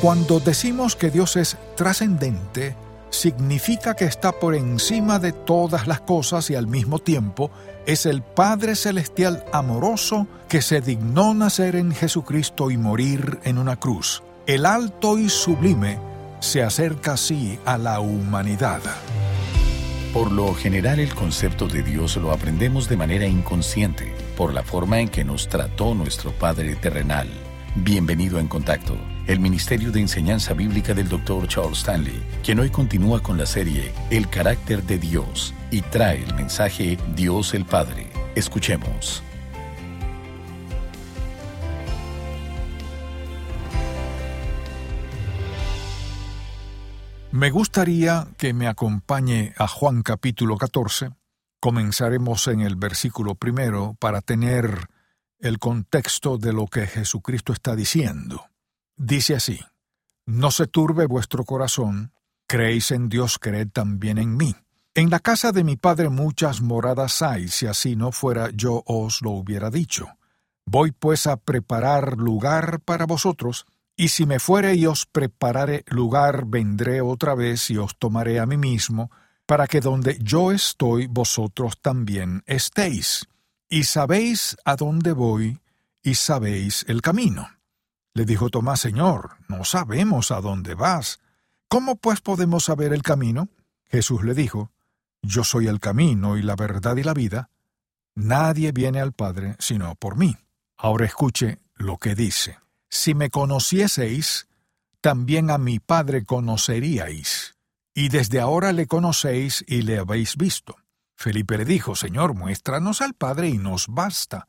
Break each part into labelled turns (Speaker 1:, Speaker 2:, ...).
Speaker 1: Cuando decimos que Dios es trascendente, significa que está por encima de todas las cosas y al mismo tiempo es el Padre Celestial amoroso que se dignó nacer en Jesucristo y morir en una cruz. El alto y sublime se acerca así a la humanidad.
Speaker 2: Por lo general el concepto de Dios lo aprendemos de manera inconsciente, por la forma en que nos trató nuestro Padre terrenal. Bienvenido en contacto, el Ministerio de Enseñanza Bíblica del Dr. Charles Stanley, quien hoy continúa con la serie El carácter de Dios y trae el mensaje Dios el Padre. Escuchemos.
Speaker 1: Me gustaría que me acompañe a Juan capítulo 14. Comenzaremos en el versículo primero para tener el contexto de lo que Jesucristo está diciendo. Dice así, No se turbe vuestro corazón, creéis en Dios, creed también en mí. En la casa de mi Padre muchas moradas hay, si así no fuera yo os lo hubiera dicho. Voy pues a preparar lugar para vosotros, y si me fuere y os preparare lugar, vendré otra vez y os tomaré a mí mismo, para que donde yo estoy vosotros también estéis. Y sabéis a dónde voy, y sabéis el camino. Le dijo Tomás, Señor, no sabemos a dónde vas. ¿Cómo pues podemos saber el camino? Jesús le dijo, Yo soy el camino y la verdad y la vida. Nadie viene al Padre sino por mí. Ahora escuche lo que dice. Si me conocieseis, también a mi Padre conoceríais, y desde ahora le conocéis y le habéis visto. Felipe le dijo, Señor, muéstranos al Padre y nos basta.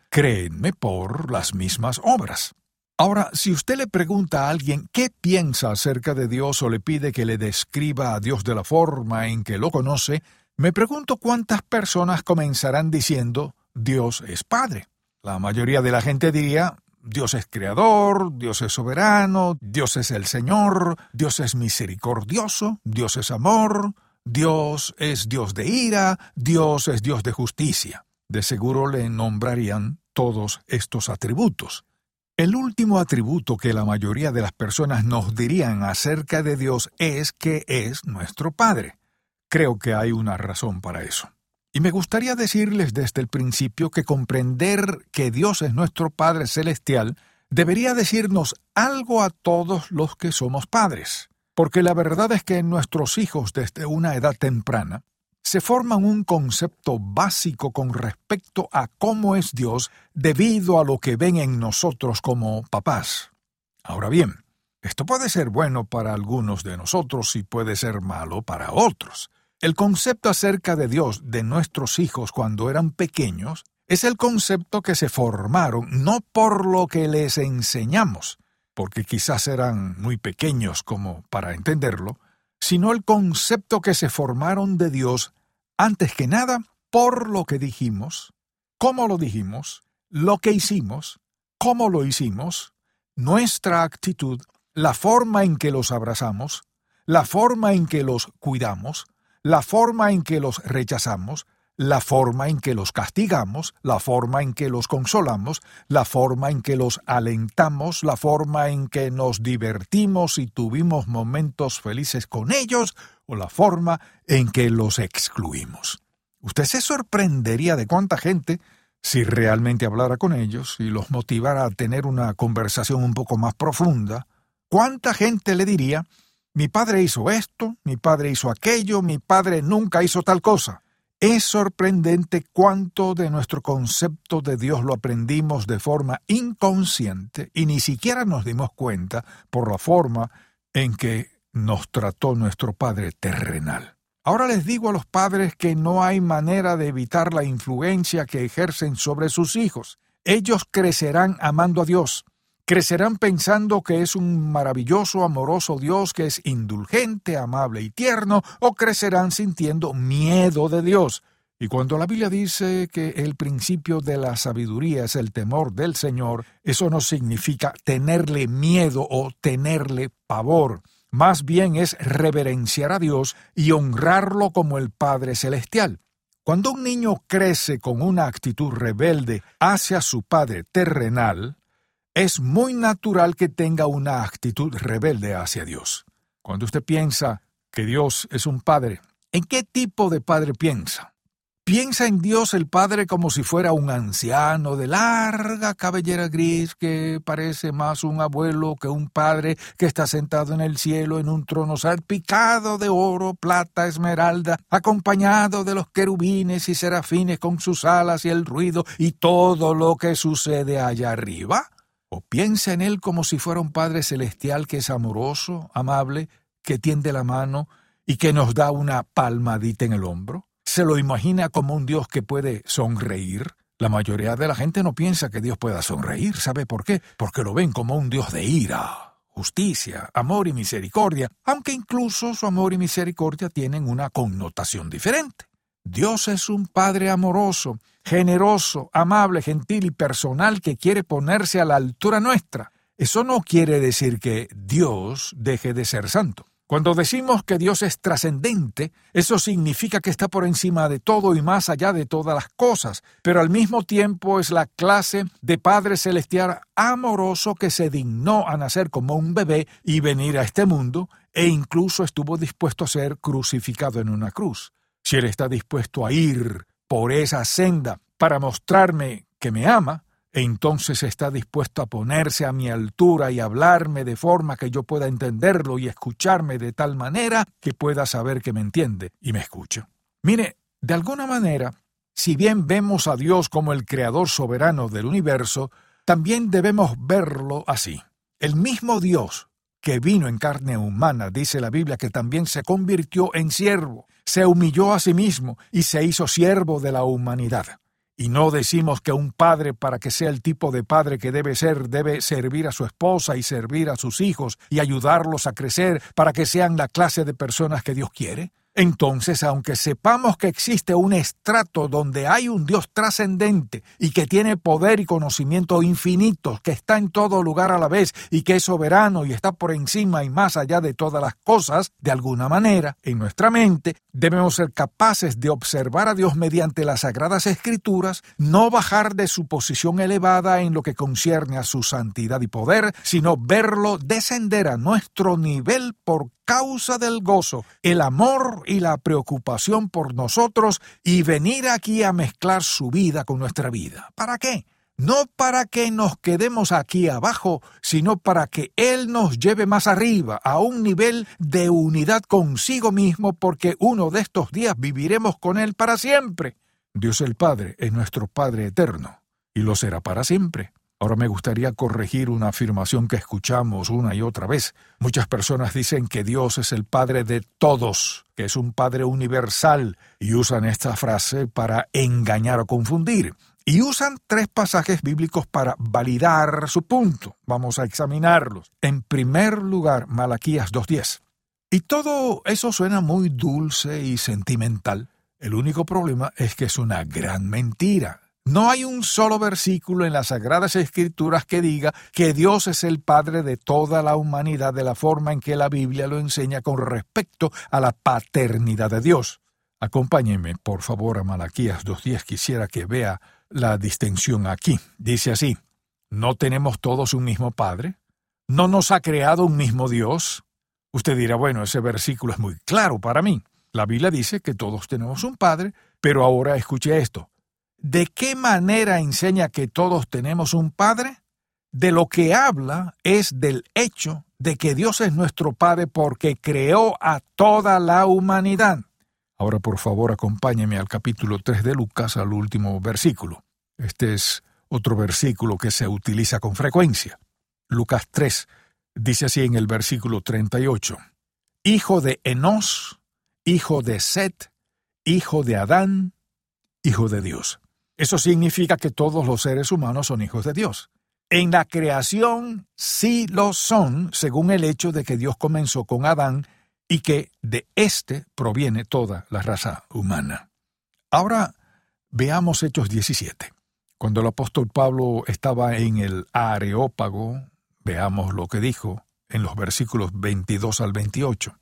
Speaker 1: creedme por las mismas obras. Ahora, si usted le pregunta a alguien qué piensa acerca de Dios o le pide que le describa a Dios de la forma en que lo conoce, me pregunto cuántas personas comenzarán diciendo Dios es Padre. La mayoría de la gente diría, Dios es creador, Dios es soberano, Dios es el Señor, Dios es misericordioso, Dios es amor, Dios es Dios de ira, Dios es Dios de justicia. De seguro le nombrarían todos estos atributos. El último atributo que la mayoría de las personas nos dirían acerca de Dios es que es nuestro Padre. Creo que hay una razón para eso. Y me gustaría decirles desde el principio que comprender que Dios es nuestro Padre Celestial debería decirnos algo a todos los que somos padres, porque la verdad es que nuestros hijos desde una edad temprana se forman un concepto básico con respecto a cómo es Dios debido a lo que ven en nosotros como papás. Ahora bien, esto puede ser bueno para algunos de nosotros y puede ser malo para otros. El concepto acerca de Dios de nuestros hijos cuando eran pequeños es el concepto que se formaron no por lo que les enseñamos, porque quizás eran muy pequeños como para entenderlo, sino el concepto que se formaron de Dios antes que nada por lo que dijimos, cómo lo dijimos, lo que hicimos, cómo lo hicimos, nuestra actitud, la forma en que los abrazamos, la forma en que los cuidamos, la forma en que los rechazamos, la forma en que los castigamos, la forma en que los consolamos, la forma en que los alentamos, la forma en que nos divertimos y tuvimos momentos felices con ellos, o la forma en que los excluimos. Usted se sorprendería de cuánta gente, si realmente hablara con ellos y los motivara a tener una conversación un poco más profunda, cuánta gente le diría mi padre hizo esto, mi padre hizo aquello, mi padre nunca hizo tal cosa. Es sorprendente cuánto de nuestro concepto de Dios lo aprendimos de forma inconsciente y ni siquiera nos dimos cuenta por la forma en que nos trató nuestro Padre terrenal. Ahora les digo a los padres que no hay manera de evitar la influencia que ejercen sobre sus hijos. Ellos crecerán amando a Dios, Crecerán pensando que es un maravilloso, amoroso Dios que es indulgente, amable y tierno, o crecerán sintiendo miedo de Dios. Y cuando la Biblia dice que el principio de la sabiduría es el temor del Señor, eso no significa tenerle miedo o tenerle pavor. Más bien es reverenciar a Dios y honrarlo como el Padre Celestial. Cuando un niño crece con una actitud rebelde hacia su Padre terrenal, es muy natural que tenga una actitud rebelde hacia Dios. Cuando usted piensa que Dios es un Padre, ¿en qué tipo de Padre piensa? Piensa en Dios el Padre como si fuera un anciano de larga cabellera gris que parece más un abuelo que un padre que está sentado en el cielo en un trono salpicado de oro, plata, esmeralda, acompañado de los querubines y serafines con sus alas y el ruido y todo lo que sucede allá arriba. O piensa en Él como si fuera un Padre celestial que es amoroso, amable, que tiende la mano y que nos da una palmadita en el hombro se lo imagina como un Dios que puede sonreír. La mayoría de la gente no piensa que Dios pueda sonreír. ¿Sabe por qué? Porque lo ven como un Dios de ira, justicia, amor y misericordia, aunque incluso su amor y misericordia tienen una connotación diferente. Dios es un Padre amoroso, generoso, amable, gentil y personal que quiere ponerse a la altura nuestra. Eso no quiere decir que Dios deje de ser santo. Cuando decimos que Dios es trascendente, eso significa que está por encima de todo y más allá de todas las cosas, pero al mismo tiempo es la clase de Padre Celestial amoroso que se dignó a nacer como un bebé y venir a este mundo, e incluso estuvo dispuesto a ser crucificado en una cruz. Si Él está dispuesto a ir por esa senda para mostrarme que me ama, entonces está dispuesto a ponerse a mi altura y hablarme de forma que yo pueda entenderlo y escucharme de tal manera que pueda saber que me entiende y me escucha. Mire, de alguna manera, si bien vemos a Dios como el creador soberano del universo, también debemos verlo así. El mismo Dios que vino en carne humana, dice la Biblia, que también se convirtió en siervo, se humilló a sí mismo y se hizo siervo de la humanidad. Y no decimos que un padre, para que sea el tipo de padre que debe ser, debe servir a su esposa y servir a sus hijos y ayudarlos a crecer para que sean la clase de personas que Dios quiere. Entonces, aunque sepamos que existe un estrato donde hay un Dios trascendente y que tiene poder y conocimiento infinitos, que está en todo lugar a la vez y que es soberano y está por encima y más allá de todas las cosas, de alguna manera, en nuestra mente, debemos ser capaces de observar a Dios mediante las sagradas escrituras, no bajar de su posición elevada en lo que concierne a su santidad y poder, sino verlo descender a nuestro nivel por causa del gozo, el amor y la preocupación por nosotros y venir aquí a mezclar su vida con nuestra vida. ¿Para qué? No para que nos quedemos aquí abajo, sino para que Él nos lleve más arriba, a un nivel de unidad consigo mismo, porque uno de estos días viviremos con Él para siempre. Dios el Padre es nuestro Padre eterno, y lo será para siempre. Ahora me gustaría corregir una afirmación que escuchamos una y otra vez. Muchas personas dicen que Dios es el Padre de todos, que es un Padre universal, y usan esta frase para engañar o confundir. Y usan tres pasajes bíblicos para validar su punto. Vamos a examinarlos. En primer lugar, Malaquías 2.10. Y todo eso suena muy dulce y sentimental. El único problema es que es una gran mentira. No hay un solo versículo en las Sagradas Escrituras que diga que Dios es el Padre de toda la humanidad de la forma en que la Biblia lo enseña con respecto a la paternidad de Dios. Acompáñenme, por favor, a Malaquías 2.10. Quisiera que vea la distinción aquí. Dice así, ¿no tenemos todos un mismo Padre? ¿No nos ha creado un mismo Dios? Usted dirá, bueno, ese versículo es muy claro para mí. La Biblia dice que todos tenemos un Padre, pero ahora escuche esto. ¿De qué manera enseña que todos tenemos un Padre? De lo que habla es del hecho de que Dios es nuestro Padre porque creó a toda la humanidad. Ahora por favor acompáñeme al capítulo 3 de Lucas, al último versículo. Este es otro versículo que se utiliza con frecuencia. Lucas 3 dice así en el versículo 38. Hijo de Enos, hijo de Set, hijo de Adán, hijo de Dios. Eso significa que todos los seres humanos son hijos de Dios. En la creación sí lo son, según el hecho de que Dios comenzó con Adán y que de éste proviene toda la raza humana. Ahora veamos Hechos 17. Cuando el apóstol Pablo estaba en el Areópago, veamos lo que dijo en los versículos 22 al 28.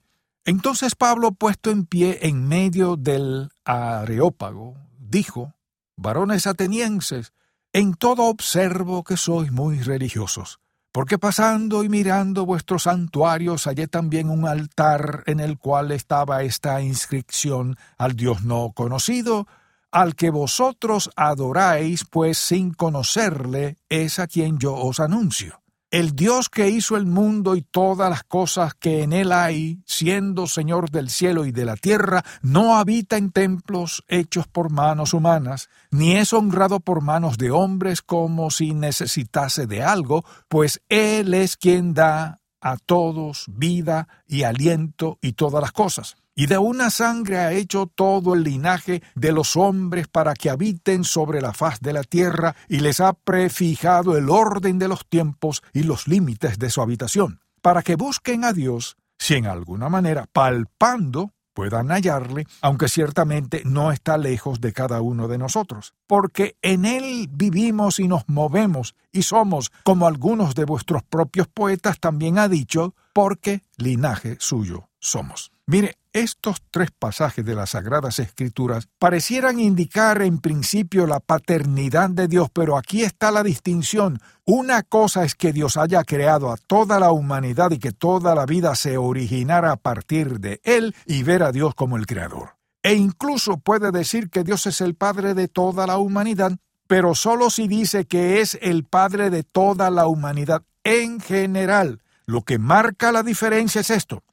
Speaker 1: Entonces Pablo, puesto en pie en medio del Areópago, dijo, Varones atenienses, en todo observo que sois muy religiosos, porque pasando y mirando vuestros santuarios hallé también un altar en el cual estaba esta inscripción al Dios no conocido, al que vosotros adoráis, pues sin conocerle es a quien yo os anuncio. El Dios que hizo el mundo y todas las cosas que en él hay, siendo Señor del cielo y de la tierra, no habita en templos hechos por manos humanas, ni es honrado por manos de hombres como si necesitase de algo, pues Él es quien da a todos vida y aliento y todas las cosas y de una sangre ha hecho todo el linaje de los hombres para que habiten sobre la faz de la tierra, y les ha prefijado el orden de los tiempos y los límites de su habitación, para que busquen a Dios, si en alguna manera, palpando, puedan hallarle, aunque ciertamente no está lejos de cada uno de nosotros, porque en Él vivimos y nos movemos y somos, como algunos de vuestros propios poetas también ha dicho, porque linaje suyo somos. Mire, estos tres pasajes de las Sagradas Escrituras parecieran indicar en principio la paternidad de Dios, pero aquí está la distinción. Una cosa es que Dios haya creado a toda la humanidad y que toda la vida se originara a partir de Él y ver a Dios como el Creador. E incluso puede decir que Dios es el Padre de toda la humanidad, pero solo si dice que es el Padre de toda la humanidad en general. Lo que marca la diferencia es esto.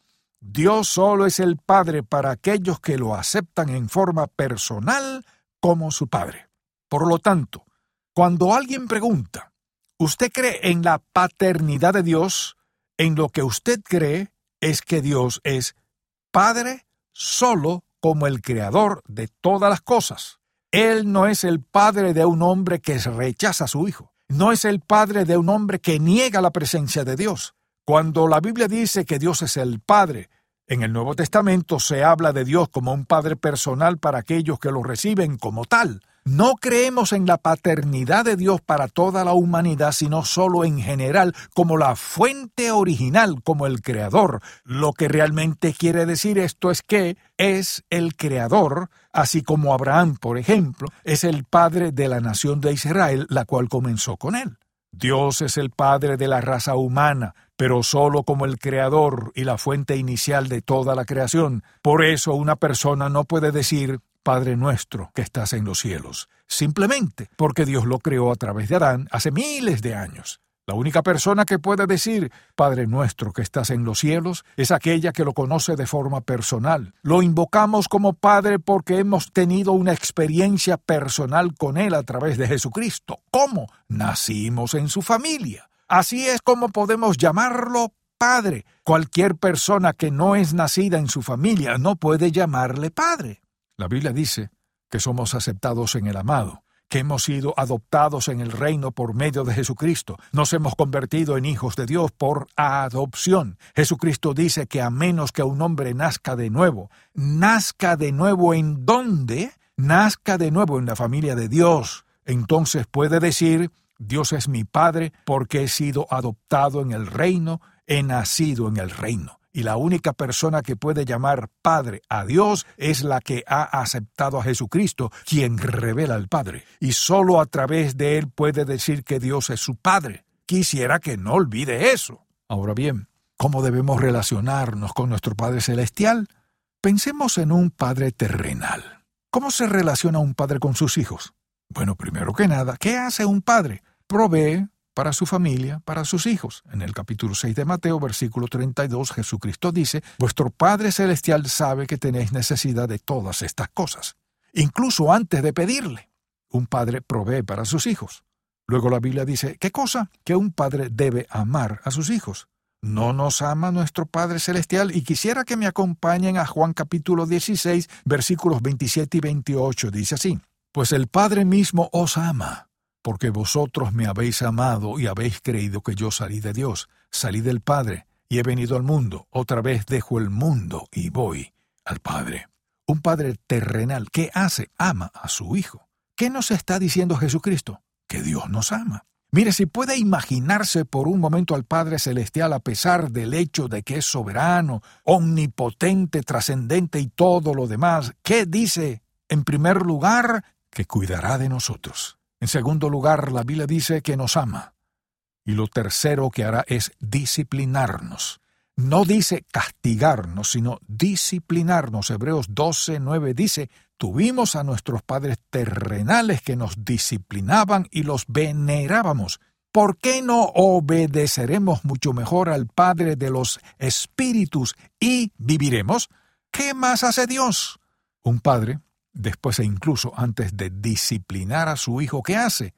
Speaker 1: Dios solo es el Padre para aquellos que lo aceptan en forma personal como su Padre. Por lo tanto, cuando alguien pregunta, ¿usted cree en la paternidad de Dios? En lo que usted cree es que Dios es Padre solo como el Creador de todas las cosas. Él no es el Padre de un hombre que rechaza a su Hijo. No es el Padre de un hombre que niega la presencia de Dios. Cuando la Biblia dice que Dios es el Padre, en el Nuevo Testamento se habla de Dios como un Padre personal para aquellos que lo reciben como tal. No creemos en la paternidad de Dios para toda la humanidad, sino solo en general, como la fuente original, como el Creador. Lo que realmente quiere decir esto es que es el Creador, así como Abraham, por ejemplo, es el Padre de la nación de Israel, la cual comenzó con él. Dios es el Padre de la raza humana, pero solo como el Creador y la fuente inicial de toda la creación. Por eso una persona no puede decir Padre nuestro que estás en los cielos, simplemente porque Dios lo creó a través de Adán hace miles de años. La única persona que puede decir Padre nuestro que estás en los cielos es aquella que lo conoce de forma personal. Lo invocamos como Padre porque hemos tenido una experiencia personal con Él a través de Jesucristo. ¿Cómo? Nacimos en su familia. Así es como podemos llamarlo Padre. Cualquier persona que no es nacida en su familia no puede llamarle Padre. La Biblia dice que somos aceptados en el amado que hemos sido adoptados en el reino por medio de Jesucristo. Nos hemos convertido en hijos de Dios por adopción. Jesucristo dice que a menos que un hombre nazca de nuevo, nazca de nuevo en dónde? Nazca de nuevo en la familia de Dios. Entonces puede decir, Dios es mi Padre porque he sido adoptado en el reino, he nacido en el reino y la única persona que puede llamar Padre a Dios es la que ha aceptado a Jesucristo, quien revela al Padre, y sólo a través de él puede decir que Dios es su Padre. Quisiera que no olvide eso. Ahora bien, ¿cómo debemos relacionarnos con nuestro Padre Celestial? Pensemos en un Padre terrenal. ¿Cómo se relaciona un padre con sus hijos? Bueno, primero que nada, ¿qué hace un padre? Provee, para su familia, para sus hijos. En el capítulo 6 de Mateo, versículo 32, Jesucristo dice, Vuestro Padre Celestial sabe que tenéis necesidad de todas estas cosas, incluso antes de pedirle. Un padre provee para sus hijos. Luego la Biblia dice, ¿qué cosa? Que un padre debe amar a sus hijos. ¿No nos ama nuestro Padre Celestial? Y quisiera que me acompañen a Juan capítulo 16, versículos 27 y 28. Dice así, Pues el Padre mismo os ama porque vosotros me habéis amado y habéis creído que yo salí de Dios, salí del Padre, y he venido al mundo. Otra vez dejo el mundo y voy al Padre. Un Padre terrenal, ¿qué hace? Ama a su Hijo. ¿Qué nos está diciendo Jesucristo? Que Dios nos ama. Mire, si puede imaginarse por un momento al Padre Celestial a pesar del hecho de que es soberano, omnipotente, trascendente y todo lo demás, ¿qué dice? En primer lugar, que cuidará de nosotros. En segundo lugar, la Biblia dice que nos ama. Y lo tercero que hará es disciplinarnos. No dice castigarnos, sino disciplinarnos. Hebreos 12, 9 dice, tuvimos a nuestros padres terrenales que nos disciplinaban y los venerábamos. ¿Por qué no obedeceremos mucho mejor al Padre de los Espíritus y viviremos? ¿Qué más hace Dios? Un padre, después e incluso antes de disciplinar a su hijo, ¿qué hace?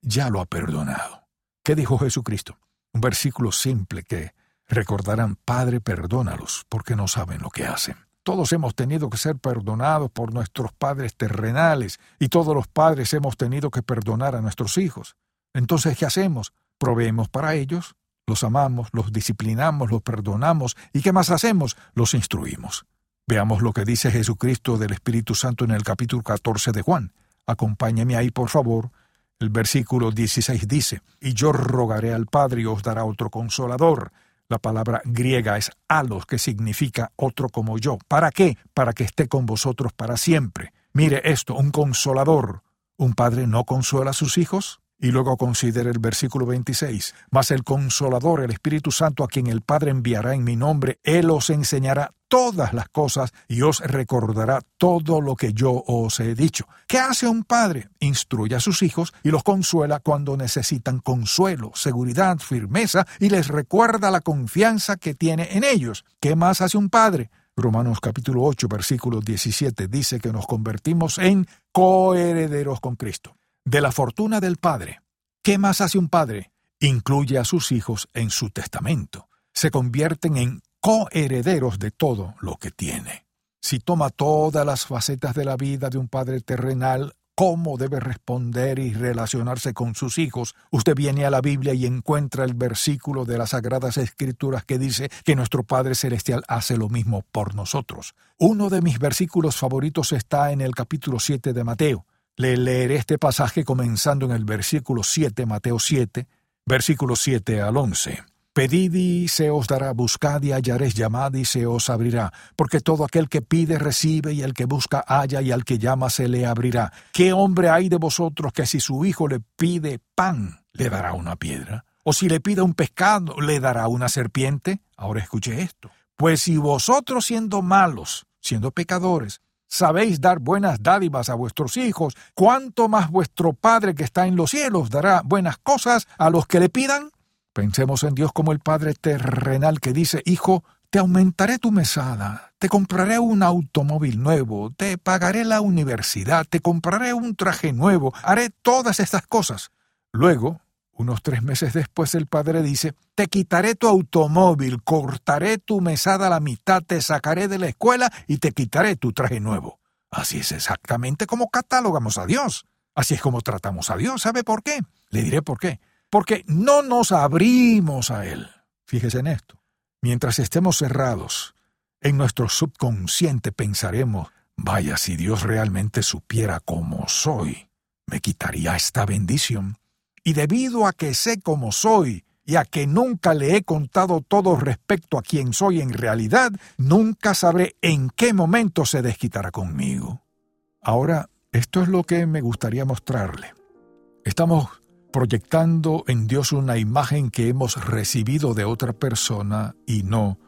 Speaker 1: Ya lo ha perdonado. ¿Qué dijo Jesucristo? Un versículo simple que recordarán, Padre, perdónalos, porque no saben lo que hacen. Todos hemos tenido que ser perdonados por nuestros padres terrenales y todos los padres hemos tenido que perdonar a nuestros hijos. Entonces, ¿qué hacemos? Proveemos para ellos, los amamos, los disciplinamos, los perdonamos y ¿qué más hacemos? Los instruimos. Veamos lo que dice Jesucristo del Espíritu Santo en el capítulo 14 de Juan. Acompáñeme ahí, por favor. El versículo 16 dice, Y yo rogaré al Padre y os dará otro consolador, la palabra griega es alos, que significa otro como yo. ¿Para qué? Para que esté con vosotros para siempre. Mire esto, un consolador. ¿Un padre no consuela a sus hijos? Y luego considere el versículo 26. Mas el consolador, el Espíritu Santo, a quien el Padre enviará en mi nombre, Él os enseñará todas las cosas y os recordará todo lo que yo os he dicho. ¿Qué hace un padre? Instruye a sus hijos y los consuela cuando necesitan consuelo, seguridad, firmeza y les recuerda la confianza que tiene en ellos. ¿Qué más hace un padre? Romanos capítulo 8, versículo 17 dice que nos convertimos en coherederos con Cristo de la fortuna del padre. ¿Qué más hace un padre? Incluye a sus hijos en su testamento. Se convierten en coherederos de todo lo que tiene. Si toma todas las facetas de la vida de un padre terrenal, cómo debe responder y relacionarse con sus hijos, usted viene a la Biblia y encuentra el versículo de las Sagradas Escrituras que dice que nuestro Padre Celestial hace lo mismo por nosotros. Uno de mis versículos favoritos está en el capítulo 7 de Mateo. Le leeré este pasaje comenzando en el versículo 7, Mateo 7, versículo 7 al 11. Pedid y se os dará, buscad y hallaréis, llamad y se os abrirá, porque todo aquel que pide recibe y el que busca halla y al que llama se le abrirá. ¿Qué hombre hay de vosotros que si su hijo le pide pan, le dará una piedra? ¿O si le pide un pescado, le dará una serpiente? Ahora escuche esto. Pues si vosotros siendo malos, siendo pecadores, sabéis dar buenas dádivas a vuestros hijos, ¿cuánto más vuestro Padre que está en los cielos dará buenas cosas a los que le pidan? Pensemos en Dios como el Padre terrenal que dice, Hijo, te aumentaré tu mesada, te compraré un automóvil nuevo, te pagaré la universidad, te compraré un traje nuevo, haré todas estas cosas. Luego, unos tres meses después el padre dice, te quitaré tu automóvil, cortaré tu mesada a la mitad, te sacaré de la escuela y te quitaré tu traje nuevo. Así es exactamente como catalogamos a Dios. Así es como tratamos a Dios. ¿Sabe por qué? Le diré por qué. Porque no nos abrimos a Él. Fíjese en esto. Mientras estemos cerrados, en nuestro subconsciente pensaremos, vaya, si Dios realmente supiera cómo soy, me quitaría esta bendición y debido a que sé cómo soy y a que nunca le he contado todo respecto a quién soy en realidad, nunca sabré en qué momento se desquitará conmigo. Ahora, esto es lo que me gustaría mostrarle. Estamos proyectando en Dios una imagen que hemos recibido de otra persona y no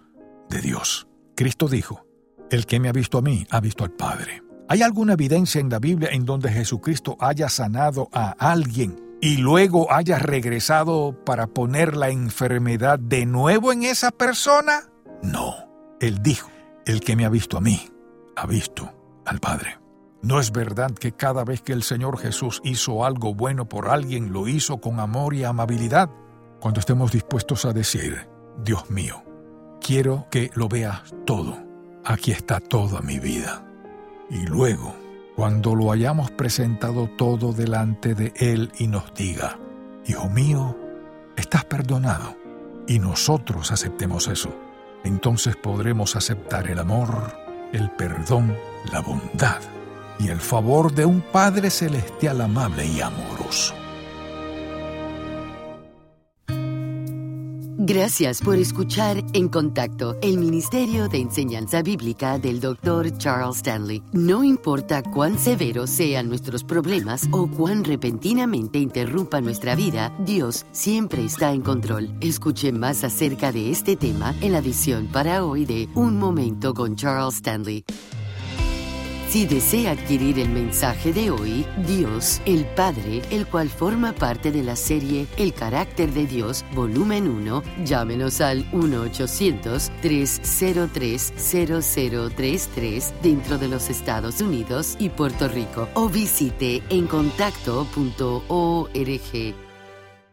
Speaker 1: de Dios. Cristo dijo, el que me ha visto a mí, ha visto al Padre. ¿Hay alguna evidencia en la Biblia en donde Jesucristo haya sanado a alguien y luego haya regresado para poner la enfermedad de nuevo en esa persona? No. Él dijo, el que me ha visto a mí, ha visto al Padre. ¿No es verdad que cada vez que el Señor Jesús hizo algo bueno por alguien, lo hizo con amor y amabilidad? Cuando estemos dispuestos a decir, Dios mío, quiero que lo veas todo, aquí está toda mi vida. Y luego cuando lo hayamos presentado todo delante de Él y nos diga, Hijo mío, estás perdonado, y nosotros aceptemos eso, entonces podremos aceptar el amor, el perdón, la bondad y el favor de un Padre Celestial amable y amoroso.
Speaker 3: Gracias por escuchar En Contacto, el Ministerio de Enseñanza Bíblica del Dr. Charles Stanley. No importa cuán severos sean nuestros problemas o cuán repentinamente interrumpa nuestra vida, Dios siempre está en control. Escuche más acerca de este tema en la edición para hoy de Un Momento con Charles Stanley. Si desea adquirir el mensaje de hoy, Dios, el Padre, el cual forma parte de la serie El carácter de Dios, volumen 1, llámenos al 1-800-303-0033 dentro de los Estados Unidos y Puerto Rico o visite encontacto.org.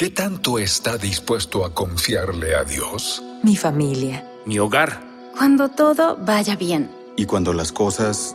Speaker 1: ¿Qué tanto está dispuesto a confiarle a Dios?
Speaker 4: Mi familia.
Speaker 5: Mi hogar.
Speaker 4: Cuando todo vaya bien.
Speaker 6: Y cuando las cosas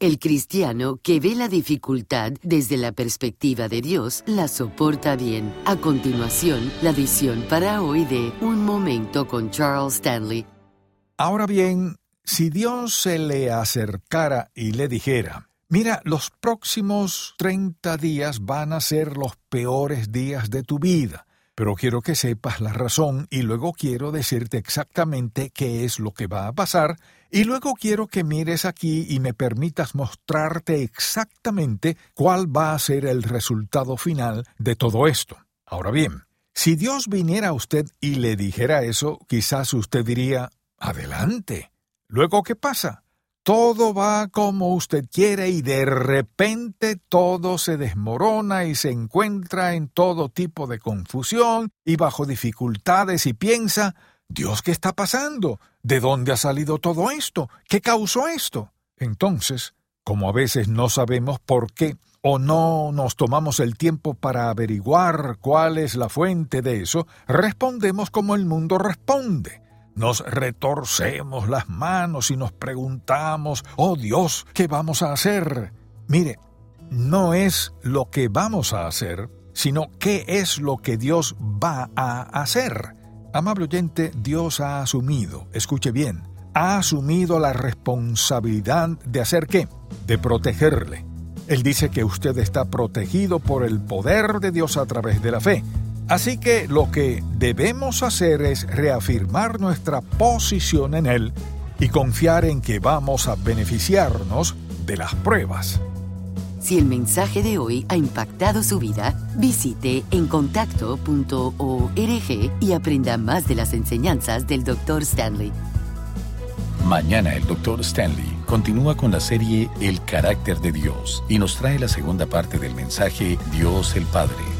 Speaker 3: El cristiano que ve la dificultad desde la perspectiva de Dios la soporta bien. A continuación, la visión para hoy de Un Momento con Charles Stanley.
Speaker 1: Ahora bien, si Dios se le acercara y le dijera, mira, los próximos 30 días van a ser los peores días de tu vida, pero quiero que sepas la razón y luego quiero decirte exactamente qué es lo que va a pasar y luego quiero que mires aquí y me permitas mostrarte exactamente cuál va a ser el resultado final de todo esto. Ahora bien, si Dios viniera a usted y le dijera eso, quizás usted diría, adelante. Luego, ¿qué pasa? Todo va como usted quiere y de repente todo se desmorona y se encuentra en todo tipo de confusión y bajo dificultades y piensa, Dios, ¿qué está pasando? ¿De dónde ha salido todo esto? ¿Qué causó esto? Entonces, como a veces no sabemos por qué o no nos tomamos el tiempo para averiguar cuál es la fuente de eso, respondemos como el mundo responde nos retorcemos las manos y nos preguntamos, oh Dios, ¿qué vamos a hacer? Mire, no es lo que vamos a hacer, sino qué es lo que Dios va a hacer. Amable oyente, Dios ha asumido, escuche bien, ha asumido la responsabilidad de hacer qué? De protegerle. Él dice que usted está protegido por el poder de Dios a través de la fe. Así que lo que debemos hacer es reafirmar nuestra posición en Él y confiar en que vamos a beneficiarnos de las pruebas.
Speaker 3: Si el mensaje de hoy ha impactado su vida, visite encontacto.org y aprenda más de las enseñanzas del Dr. Stanley.
Speaker 2: Mañana el Dr. Stanley continúa con la serie El carácter de Dios y nos trae la segunda parte del mensaje Dios el Padre.